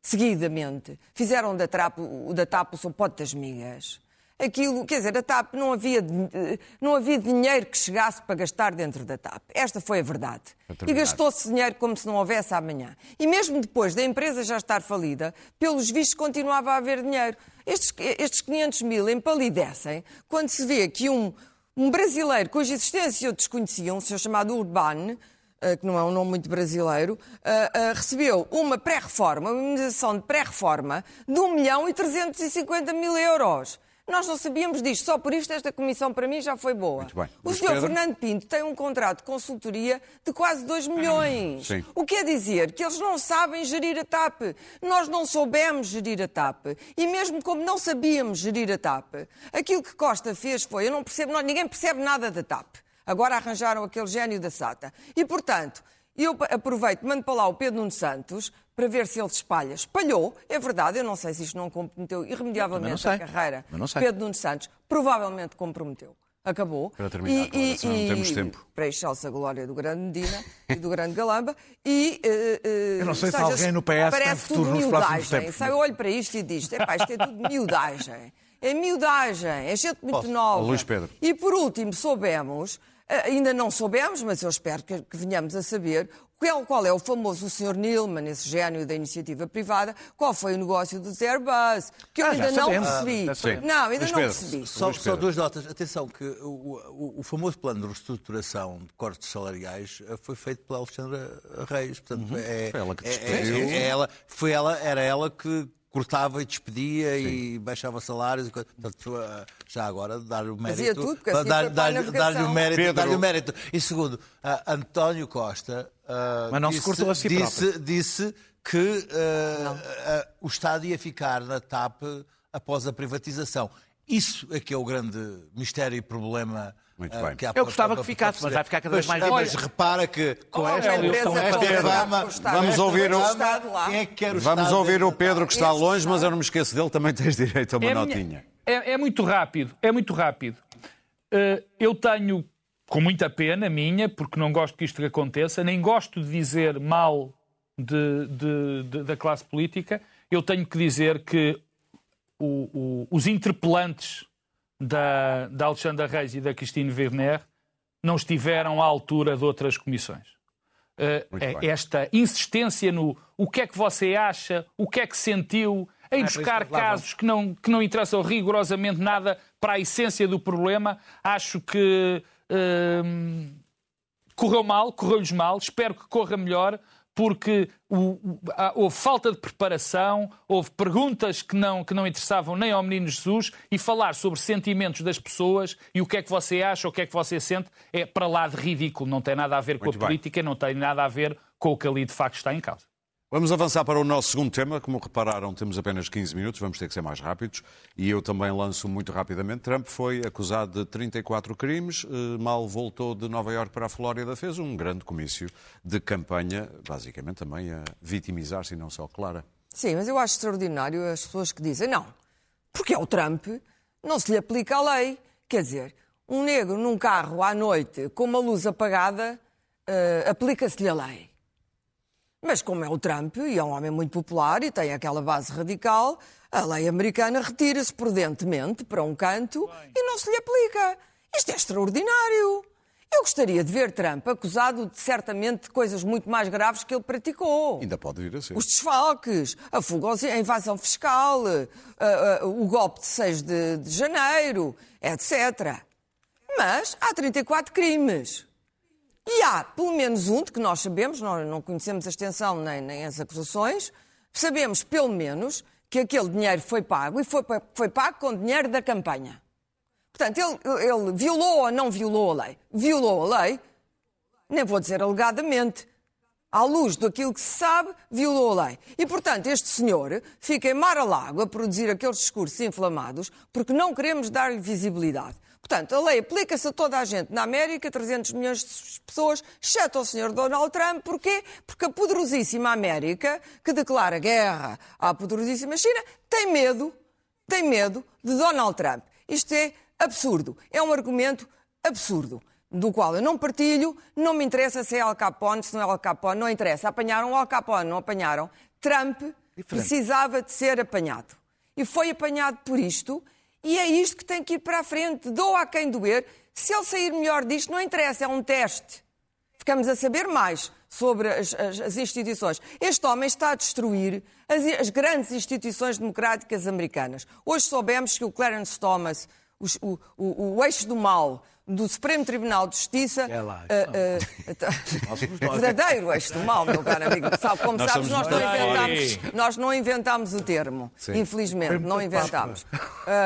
seguidamente, fizeram da TAP, da TAP o seu pote das migas. Aquilo, quer dizer, a TAP não havia, não havia dinheiro que chegasse para gastar dentro da TAP. Esta foi a verdade. E gastou-se dinheiro como se não houvesse amanhã. E mesmo depois da empresa já estar falida, pelos vistos continuava a haver dinheiro. Estes, estes 500 mil empalidecem quando se vê que um, um brasileiro cuja existência desconheciam, um senhor chamado Urban, eh, que não é um nome muito brasileiro, eh, eh, recebeu uma pré-reforma, uma imunização de pré-reforma de 1 milhão e 350 mil euros. Nós não sabíamos disto, só por isto esta comissão para mim já foi boa. Muito bem. O. Pedro? Fernando Pinto tem um contrato de consultoria de quase 2 milhões. Sim. O que quer dizer que eles não sabem gerir a TAP. Nós não soubemos gerir a TAP. E mesmo como não sabíamos gerir a TAP, aquilo que Costa fez foi, eu não percebo, não, ninguém percebe nada da TAP. Agora arranjaram aquele gênio da SATA. E, portanto, eu aproveito, mando para lá o Pedro Nuno Santos para ver se ele se espalha. Espalhou, é verdade, eu não sei se isto não comprometeu não irremediavelmente sei. a carreira. Também não sei. Pedro Nuno Santos provavelmente comprometeu. Acabou. Para terminar, Clara, senão não temos tempo. Para a excelsa glória do grande Medina e do grande Galamba. E, eh, eh, Eu não sei se seja, alguém no PS tem parece futuro tudo nos próximos miudagem. tempos. Sabe, eu olho para isto e digo, epá, isto é tudo miudagem. É miudagem, é gente muito nova. Luís Pedro. E por último, soubemos, ainda não soubemos, mas eu espero que, que venhamos a saber, qual, qual é o famoso Sr. Nilman, esse gênio da iniciativa privada, qual foi o negócio dos Airbus, que eu Ah, ainda não percebi. Ah, não, ainda Luís não Pedro. percebi. Só, só duas notas. Atenção, que o, o- o famoso plano de reestruturação de cortes salariais eh, foi feito pela Alexandra Reis. Portanto, é, Foi ela que é- despediu. é- é ela, foi ela, era ela que cortava e despedia e baixava salários. E, coisa. portanto, eh, já agora, dar-lhe o mérito. Tudo, porque assim dar- dar-lhe- o mérito, Pedro. dar-lhe o mérito. E segundo, ah, António Costa. ah, Mas não se disse- cortou a si disse, disse que ah, ah, o Estado ia ficar na TAP após a privatização. Isso é que é o grande mistério e problema. Muito ah, bem. que Eu gostava que ficasse, mas vai ficar cada vez Mas- mais Mas difícil. repara que com Oh, esta, com esta pode fama. Vamos ouvir o-. Quem é que quer o Vamos ouvir o Pedro que está longe, mas eu não me esqueço dele, também tens direito a uma É, notinha. é- é muito rápido, é muito rápido. Eh, eu tenho, com muita pena minha, porque não gosto que isto aconteça, nem gosto de dizer mal de- de- de- da classe política, eu tenho que dizer que o- o- os interpelantes da, da Alexandra Reis e da Christine Werner não estiveram à altura de outras comissões. É- bem. esta insistência no o que é que você acha, o que é que sentiu, em É por isso buscar casos que não, que não interessam rigorosamente nada para a essência do problema, acho que hum, correu mal, correu-lhes mal, espero que corra melhor, porque o- houve falta de preparação, houve perguntas que não, que não interessavam nem ao menino Jesus, e falar sobre sentimentos das pessoas e o que é que você acha, o que é que você sente, é para lá de ridículo, não tem nada a ver com Muito a bem. política, não tem nada a ver com o que ali de facto está em causa. Vamos avançar para o nosso segundo tema. Como repararam, temos apenas 15 minutos, vamos ter que ser mais rápidos. E eu também lanço muito rapidamente. Trump foi acusado de 34 crimes, eh, mal voltou de Nova Iorque para a Flórida, fez um grande comício de campanha, basicamente também a vitimizar-se e não só Clara. Sim, mas eu acho extraordinário as pessoas que dizem não, porque é o Trump, não se lhe aplica a lei. Quer dizer, um negro num carro à noite com uma luz apagada, eh, aplica-se-lhe a lei. Mas como é o Trump e é um homem muito popular e tem aquela base radical, a lei americana retira-se prudentemente para um canto e não se lhe aplica. Isto é extraordinário. Eu gostaria de ver Trump acusado de certamente de coisas muito mais graves que ele praticou Ainda pode vir a ser. os desfalques, a fuga, a invasão fiscal, a- a- o golpe de 6 de, de janeiro, etc. Mas há 34 crimes. E há pelo menos um, de que nós sabemos, nós não conhecemos a extensão nem, nem as acusações, sabemos pelo menos que aquele dinheiro foi pago e foi, foi pago com dinheiro da campanha. Portanto, ele, ele violou ou não violou a lei? Violou a lei, nem vou dizer alegadamente, à luz daquilo que se sabe, violou a lei. E, portanto, este senhor fica em mar a lago a produzir aqueles discursos inflamados porque não queremos dar-lhe visibilidade. Portanto, a lei aplica-se a toda a gente na América, 300 milhões de pessoas, exceto ao senhor Donald Trump. Porquê? Porque a poderosíssima América, que declara guerra à poderosíssima China, tem medo, tem medo de Donald Trump. Isto é absurdo. É um argumento absurdo do qual eu não partilho, não me interessa se é Al Capone, se não é Al Capone, não interessa. Apanharam o Al Capone, não apanharam. Trump precisava de ser apanhado. E foi apanhado por isto, E é isto que tem que ir para a frente. Dou a quem doer. Se ele sair melhor disto, não interessa, é um teste. Ficamos a saber mais sobre as, as, as instituições. Este homem está a destruir as, as, grandes instituições democráticas americanas. Hoje soubemos que o Clarence Thomas, o, o, o eixo do mal, do Supremo Tribunal de Justiça. É lá, uh, uh, verdadeiro eixo do mal, meu caro amigo. Sabe, como nós sabes, nós não, inventámos, nós não inventámos o termo. Sim. Infelizmente, não inventámos.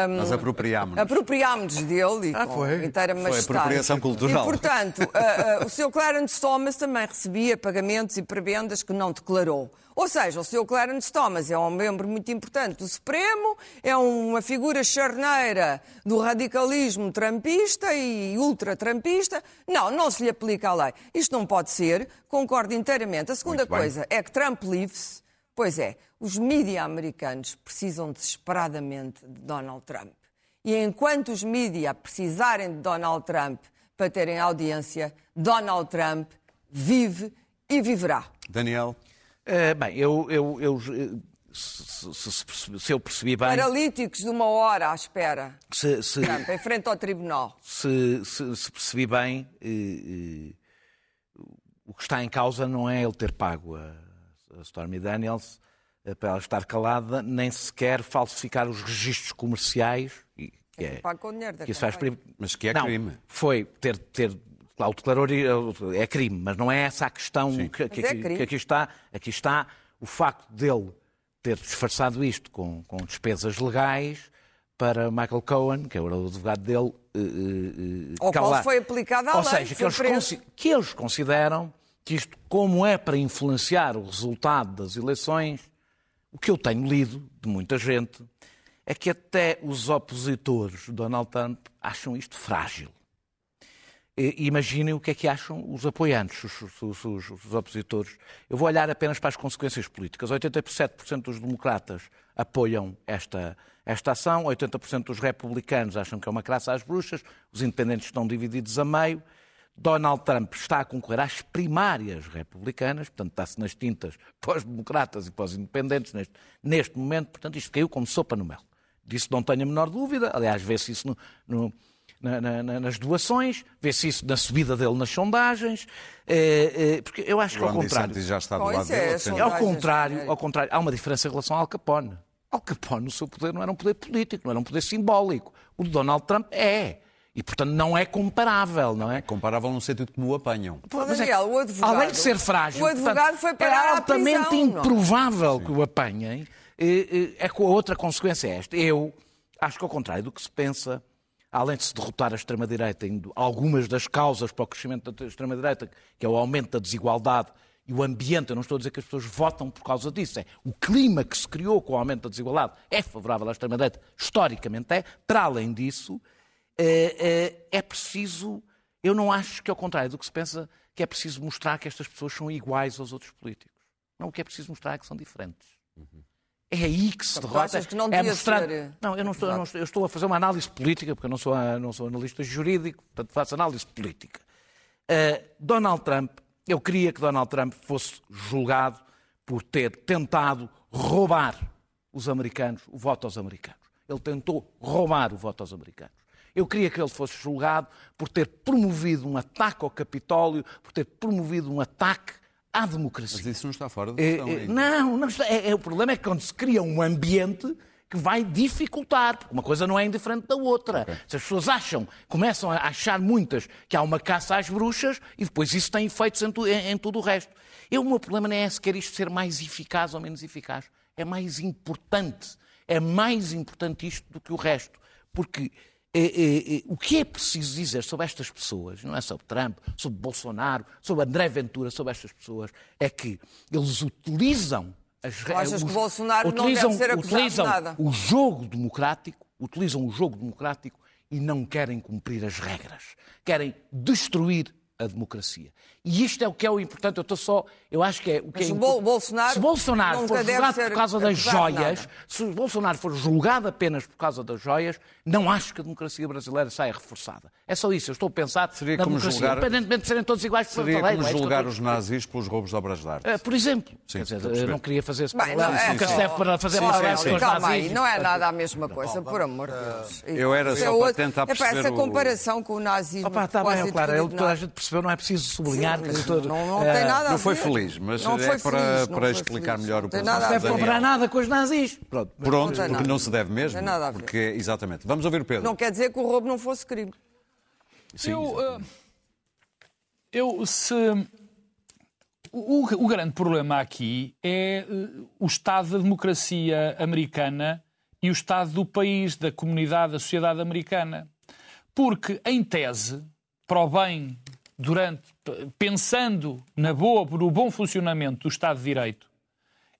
Um, nós apropriámos. Apropriámos dele e ah, com foi. inteira majestade. Foi apropriação cultural. E, portanto, uh, o Sr. Clarence Thomas também recebia pagamentos e prebendas que não declarou. Ou seja, o Sr. Clarence Thomas é um membro muito importante do Supremo, é uma figura charneira do radicalismo trampista e ultra-trampista. Não, não se lhe aplica a lei. Isto não pode ser, concordo inteiramente. A segunda coisa é que Trump livre-se. Pois é, os mídias americanos precisam desesperadamente de Donald Trump. E enquanto os mídias precisarem de Donald Trump para terem audiência, Donald Trump vive e viverá. Daniel. Uh, bem, eu, eu, eu se, se, se, eu percebi bem. Paralíticos de uma hora à espera. Se, se, Trump, em frente ao tribunal. Se, se percebi bem, eh, eh, o que está em causa não é ele ter pago a, a Stormy Daniels eh, para ela estar calada, nem sequer falsificar os registros comerciais. E, que é, pago com dinheiro da que isso faz, Mas que é não, crime. Foi ter, ter Lá o declarou é crime, mas não é essa a questão que, que, é que, aqui está. Aqui está o facto dele ter disfarçado isto com, com despesas legais para Michael Cohen, que era o advogado dele. Uh, uh, Ao qual foi aplicada a Ou lei. seja, que eles, que eles consideram que isto, como é para influenciar o resultado das eleições, o que eu tenho lido de muita gente é que até os opositores de Donald Trump acham isto frágil imaginem o que é que acham os apoiantes, os, os, os, os, opositores. Eu vou olhar apenas para as consequências políticas. 87% dos democratas apoiam esta, esta ação, 80% dos republicanos acham que é uma craça às bruxas, os independentes estão divididos a meio. Donald Trump está a concorrer às primárias republicanas, portanto está-se nas tintas para os democratas e para os independentes neste, neste momento, portanto isto caiu como sopa no mel. Disso não tenho a menor dúvida, aliás, vê-se isso no, no na, na, nas doações, vê-se isso na subida dele nas sondagens, é, é, porque eu acho que ao contrário. já está do lado é, dele, ao contrário, ao contrário, há uma diferença em relação ao Al Capone. Al Capone, o seu poder não era um poder político, não era um poder simbólico. O de Donald Trump é. E, portanto, não é comparável, não é? Comparável no sentido como o apanham. Pô, mas é, o advogado, além de ser frágil, o advogado portanto, foi parar é altamente prisão, improvável que o apanhem. É, é, com a outra consequência é esta. Eu acho que, ao contrário do que se pensa, além de se derrotar a extrema-direita, algumas das causas para o crescimento da extrema-direita, que é o aumento da desigualdade e o ambiente, eu não estou a dizer que as pessoas votam por causa disso, é o clima que se criou com o aumento da desigualdade é favorável à extrema-direita, historicamente é. Para além disso, é, é, é preciso, eu não acho que ao contrário do que se pensa, que é preciso mostrar que estas pessoas são iguais aos outros políticos. Não, o que é preciso mostrar é que são diferentes. Uhum. É aí que se derrota. que não é mostrar... Ser... Não, eu não, estou, eu não estou, eu estou a fazer uma análise política, porque eu não sou, não sou analista jurídico, portanto faço análise política. Uh, Donald Trump, eu queria que Donald Trump fosse julgado por ter tentado roubar os americanos, o voto aos americanos. Ele tentou roubar o voto aos americanos. Eu queria que ele fosse julgado por ter promovido um ataque ao Capitólio, por ter promovido um ataque à democracia. Mas isso não está fora da questão. É, é, não, não está, é, é, o problema é que quando se cria um ambiente que vai dificultar, porque uma coisa não é indiferente da outra. Okay. Se as pessoas acham, começam a achar muitas que há uma caça às bruxas e depois isso tem efeitos em, tu, em, em tudo o resto. Eu, o meu problema não é sequer isto ser mais eficaz ou menos eficaz. É mais importante. É mais importante isto do que o resto. Porque é, é, o que é preciso dizer sobre estas pessoas, não é sobre Trump, sobre Bolsonaro, sobre André Ventura, sobre estas pessoas, é que eles utilizam as regras. Que Bolsonaro utilizam, não deve ser acusado utilizam de nada? o jogo democrático, utilizam o jogo democrático e não querem cumprir as regras. Querem destruir a democracia. E isto é o que é o importante. Eu estou só. Eu acho que é o que Mas é o impor- Bol- Bolsonaro Se Bolsonaro for julgado por causa das joias, nada. se o Bolsonaro for julgado apenas por causa das joias, não acho que a democracia brasileira saia reforçada. É só isso. Eu estou a pensar Seria na como democracia. julgar- Independentemente de serem todos iguais, por Seria lei, como é que julgar a os nazis pelos roubos de obras de arte. Eh, Por exemplo, Sim, quer dizer, não queria fazer esse paralelo, não, é, nunca se deve para fazer Sim, sim, com os Calma aí, nazis. não é nada a mesma coisa, por amor de Deus. Eu era Isso só é para tentar Epá, perceber essa comparação com o nazismo. Opa, está bem, claro, toda a gente percebeu, não é preciso sublinhar que todo- Não, não eh, tem nada a Não foi feliz, mas Não é foi para, para explicar feliz. melhor o nada a Não deve Daniel. nada com os nazis. Pronto. Pronto, porque nada. não se deve mesmo. Não tem nada a ver. Porque, exatamente. Vamos ouvir o Pedro. Não quer dizer que o roubo não fosse crime. Sim, Eu, eh, eu se. O, o- o grande problema aqui é eh, o estado da democracia americana e o estado do país, da comunidade, da sociedade americana. Porque, em tese, para o bem, durante, pensando na boa, no bom funcionamento do Estado de Direito,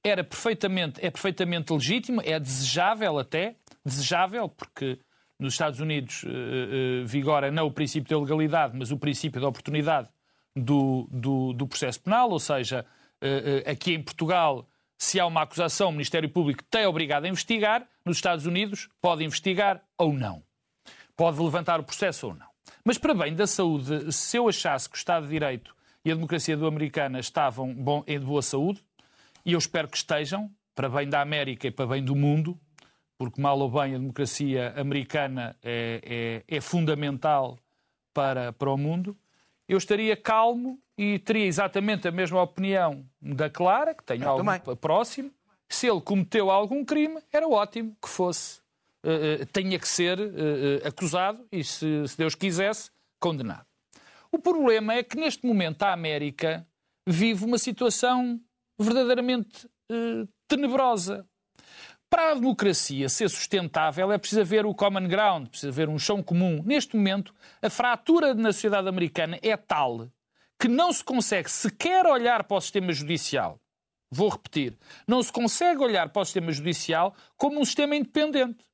era perfeitamente, é perfeitamente legítimo, é desejável até, desejável, porque nos Estados Unidos eh, eh, vigora não o princípio da legalidade, mas o princípio da oportunidade do, do, do processo penal, ou seja, eh, aqui em Portugal, se há uma acusação, o Ministério Público tem obrigado a investigar, nos Estados Unidos pode investigar ou não. Pode levantar o processo ou não. Mas para bem da saúde, se eu achasse que o Estado de Direito e a democracia do americana estavam bom, em boa saúde, e eu espero que estejam, para bem da América e para bem do mundo, porque mal ou bem a democracia americana é, é- é fundamental para, para o mundo, eu estaria calmo e teria exatamente a mesma opinião da Clara, que tenho algo também. próximo. Se ele cometeu algum crime, era ótimo que fosse, tenha que ser eh, eh, acusado e, se, se Deus quisesse, condenado. O problema é que neste momento a América vive uma situação verdadeiramente eh, tenebrosa. Para a democracia ser sustentável é preciso haver o common ground, precisa haver um chão comum. Neste momento, a fratura na sociedade americana é tal que não se consegue sequer olhar para o sistema judicial. Vou repetir. Não se consegue olhar para o sistema judicial como um sistema independente.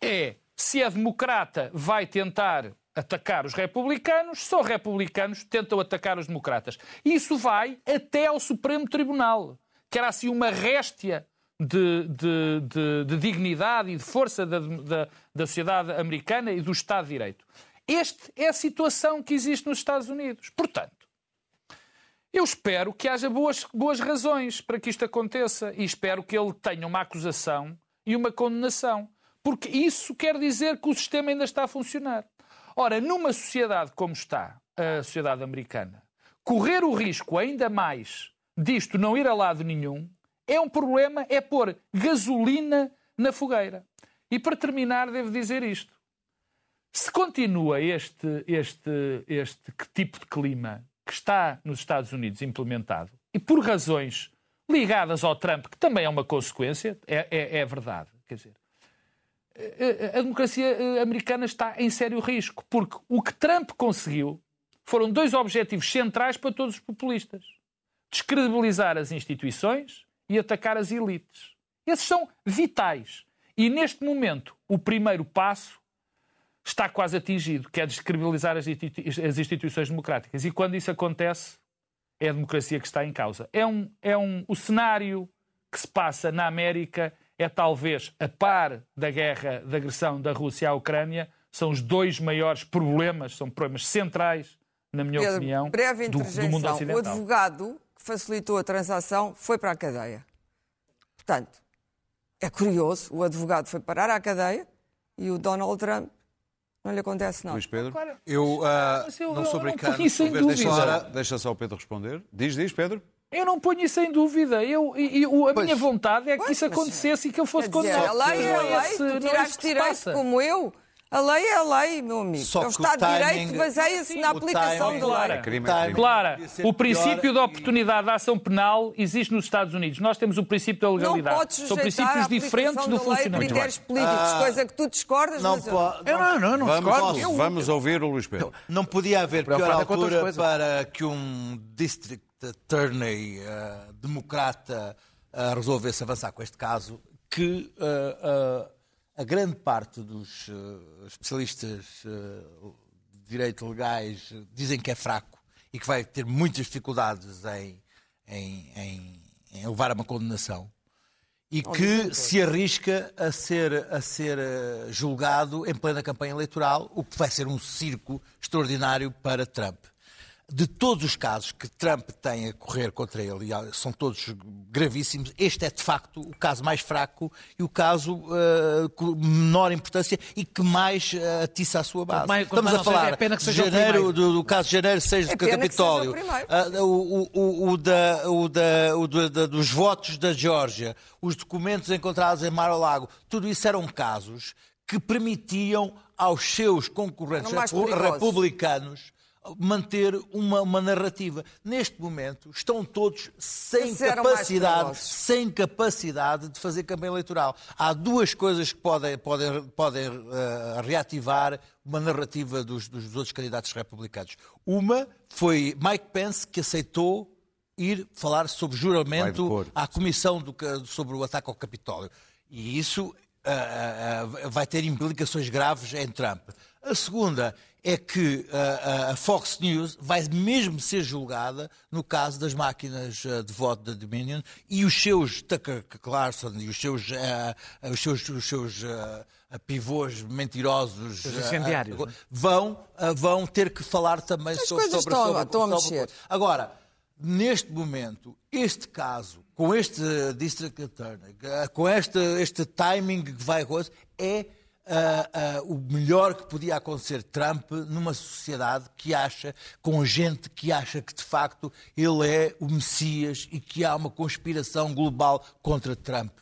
É, se é democrata, vai tentar atacar os republicanos, só republicanos tentam atacar os democratas. Isso vai até ao Supremo Tribunal, que era assim uma réstia de, de- de- de dignidade e de força da, da- da sociedade americana e do Estado de Direito. Esta é a situação que existe nos Estados Unidos. Portanto, eu espero que haja boas, boas razões para que isto aconteça e espero que ele tenha uma acusação e uma condenação. Porque isso quer dizer que o sistema ainda está a funcionar. Ora, numa sociedade como está a sociedade americana, correr o risco ainda mais disto não ir a lado nenhum é um problema, é pôr gasolina na fogueira. E para terminar, devo dizer isto. Se continua este, este, este tipo de clima que está nos Estados Unidos implementado, e por razões ligadas ao Trump, que também é uma consequência, é, é, é verdade, quer dizer, a a democracia eh, americana está em sério risco, porque o que Trump conseguiu foram dois objetivos centrais para todos os populistas: descredibilizar as instituições e atacar as elites. Esses são vitais. E neste momento, o primeiro passo está quase atingido, que é descredibilizar as instituições democráticas. E quando isso acontece, é a democracia que está em causa. É um, é um, o cenário que se passa na América é talvez, a par da guerra de agressão da Rússia à Ucrânia, são os dois maiores problemas, são problemas centrais, na minha Pedro, opinião, breve do, do mundo interjeição. O ocidental. advogado que facilitou a transação foi para a cadeia. Portanto, é curioso, o advogado foi parar à cadeia e o Donald Trump não lhe acontece nada. Luís Pedro? Eu eu- não sou dúvida. deixa deixa só o Pedro responder. Diz, diz, Pedro. Eu não ponho isso em dúvida. Eu, e, e o- a Pois. minha vontade é que Pois, isso mas- acontecesse e que eu fosse condenado. a lei é Não a lei, esse- tu não é tiraste direito como eu. A lei é a lei, meu amigo. Só é o que o Estado de Direito baseia-se Sim, na aplicação timing- da Clara. lei. Crime é crime. Clara, o princípio da e- oportunidade de ação penal existe nos Estados Unidos. Nós temos o princípio da Não legalidade. podes São princípios diferentes do da funcionamento. critérios políticos, Ah, coisa que tu discordas, Não, mas eu- po- Eu não, não, eu não Vamos, discordo. vamos ouvir o Luís Pedro. Não podia haver pior altura para que um district attorney eh, democrata eh, resolvesse avançar com este caso que eh, a grande parte dos especialistas de direito legais dizem que é fraco e que vai ter muitas dificuldades em, em, em, em levar a uma condenação e que se arrisca a ser, a ser julgado em plena campanha eleitoral, o que vai ser um circo extraordinário para Trump de todos os casos que Trump tem a correr contra ele, e são todos gravíssimos, este é de facto o caso mais fraco e o caso uh, com menor importância e que mais uh, atiça a sua base. Mais, Estamos a falar é pena que seja janeiro, do, do, caso de janeiro 6 é do Capitólio, uh, o, o, o, da, o, da, o da, dos votos da Geórgia, os documentos encontrados em Mar-a-Lago, tudo isso eram casos que permitiam aos seus concorrentes republicanos manter uma, uma narrativa. Neste momento estão todos sem capacidade, sem capacidade de fazer campanha eleitoral. Há duas coisas que podem, podem, podem uh, reativar uma narrativa dos, dos outros candidatos republicanos. Uma foi Mike Pence que aceitou ir falar sobre juramento à comissão do, sobre o ataque ao Capitólio. E isso uh, uh, vai ter implicações graves em Trump. A segunda é que uh, a Fox News vai mesmo ser julgada no caso das máquinas uh, de voto da Dominion e os seus Tucker Carlson e os seus, uh, os seus, os seus pivôs mentirosos né? vão, vão ter que falar também As sobre, sobre, sobre, estão, sobre, estão sobre... Agora, neste momento, este caso, com este District Attorney, com este, este timing que vai é uh, uh, o melhor que podia acontecer Trump numa sociedade que acha, com gente que acha que de facto ele é o Messias e que há uma conspiração global contra Trump.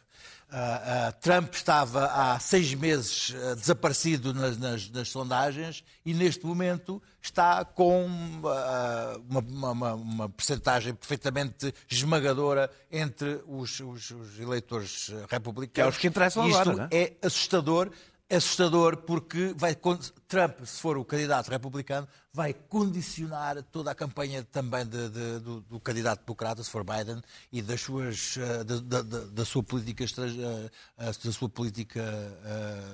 Uh, uh, Trump estava há seis meses uh, desaparecido nas, nas, nas, sondagens e neste momento está com uma, uma, uma percentagem perfeitamente esmagadora entre os, os, os eleitores republicanos. Que é os que interessam Isto agora, é? é assustador assustador porque vai, Trump, se for o candidato republicano, vai condicionar toda a campanha também de, de, do, do, candidato democrata, se for Biden, e das suas, eh, da, da, da sua política, eh, da sua política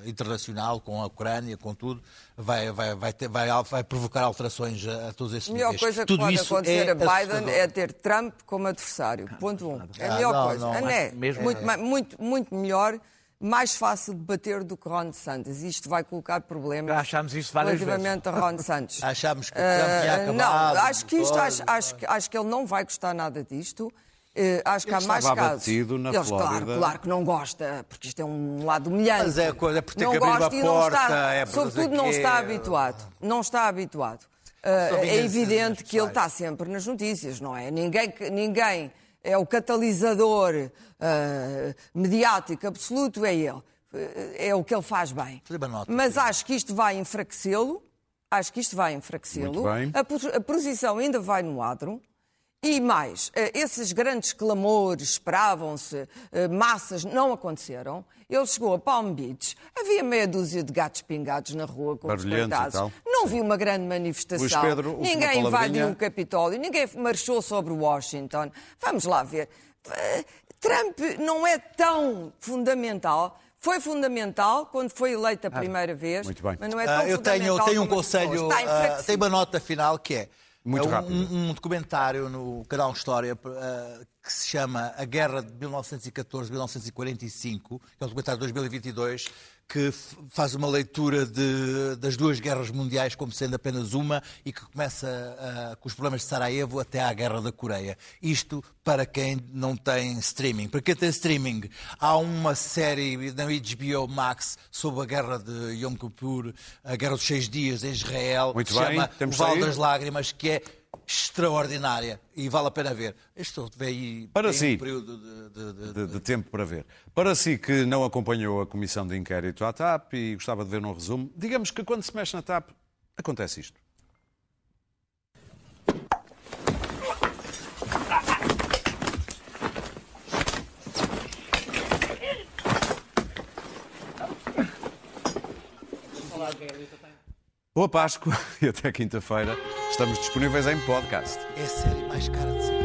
internacional, com a Ucrânia, com tudo, vai, vai, vai, ter, vai, vai provocar alterações a, todos esses níveis. A melhor coisa que tudo pode acontecer é a Biden assustador. é ter Trump como adversário. Ponto um. É a melhor ah, não, coisa. Não, não, é, mesmo, muito, é... muito, muito melhor mais fácil de bater do que Ron Santos. Isto vai colocar problemas. Achámos isso várias relativamente vezes. a Ron Santos. Achámos que o Trump ia acabar. Não, acho que isto, acho, acho, acho que ele não vai gostar nada disto. Uh, acho que ele há mais casos. Na Eles, Flórida. claro, claro que não gosta, porque isto é um lado humilhante. Mas é coisa, é por ter não que abrir gosta uma porta, está, é Sobretudo não está habituado. Não está habituado. Uh, é evidente que ele está sempre nas notícias, não é? Ninguém, ninguém é o catalisador uh, mediático absoluto, é ele. É o que ele faz bem. Mas acho que isto vai enfraquecê-lo. Acho que isto vai enfraquecê-lo. A, a posição ainda vai no adro. E mais, eh, esses grandes clamores, esperavam-se, eh, massas, não aconteceram. Ele chegou a Palm Beach, havia meia dúzia de gatos pingados na rua com os coitados. Não vi uma grande manifestação. Pedro, ninguém invadiu o Capitólio, ninguém marchou sobre Washington. Vamos lá ver. Trump não é tão fundamental foi fundamental quando foi eleita a ah, primeira vez, Muito bem. mas não é tão uh, eu tenho, eu tenho um conselho, uh, tenho uma nota final que é muito é rápido. Um, um, documentário no canal História uh, que se chama A Guerra de 1914-1945, que é um documentário de 2022, que faz uma leitura de, das duas guerras mundiais como sendo apenas uma e que começa uh, com os problemas de Sarajevo até à Guerra da Coreia. Isto para quem não tem streaming. Para quem tem streaming, há uma série na HBO Max sobre a Guerra de Yom Kippur, a Guerra dos Seis Dias em Israel, Muito que se bem, chama O Val das Lágrimas, que é extraordinária e vale a pena ver. Estou aí para si, um período de, de, de, de, tempo para ver. Para si que não acompanhou a comissão de inquérito à TAP e gostava de ver um resumo, digamos que quando se mexe na TAP acontece isto. Boa Páscoa e até quinta-feira. Estamos disponíveis em podcast. É a série mais cara de sempre.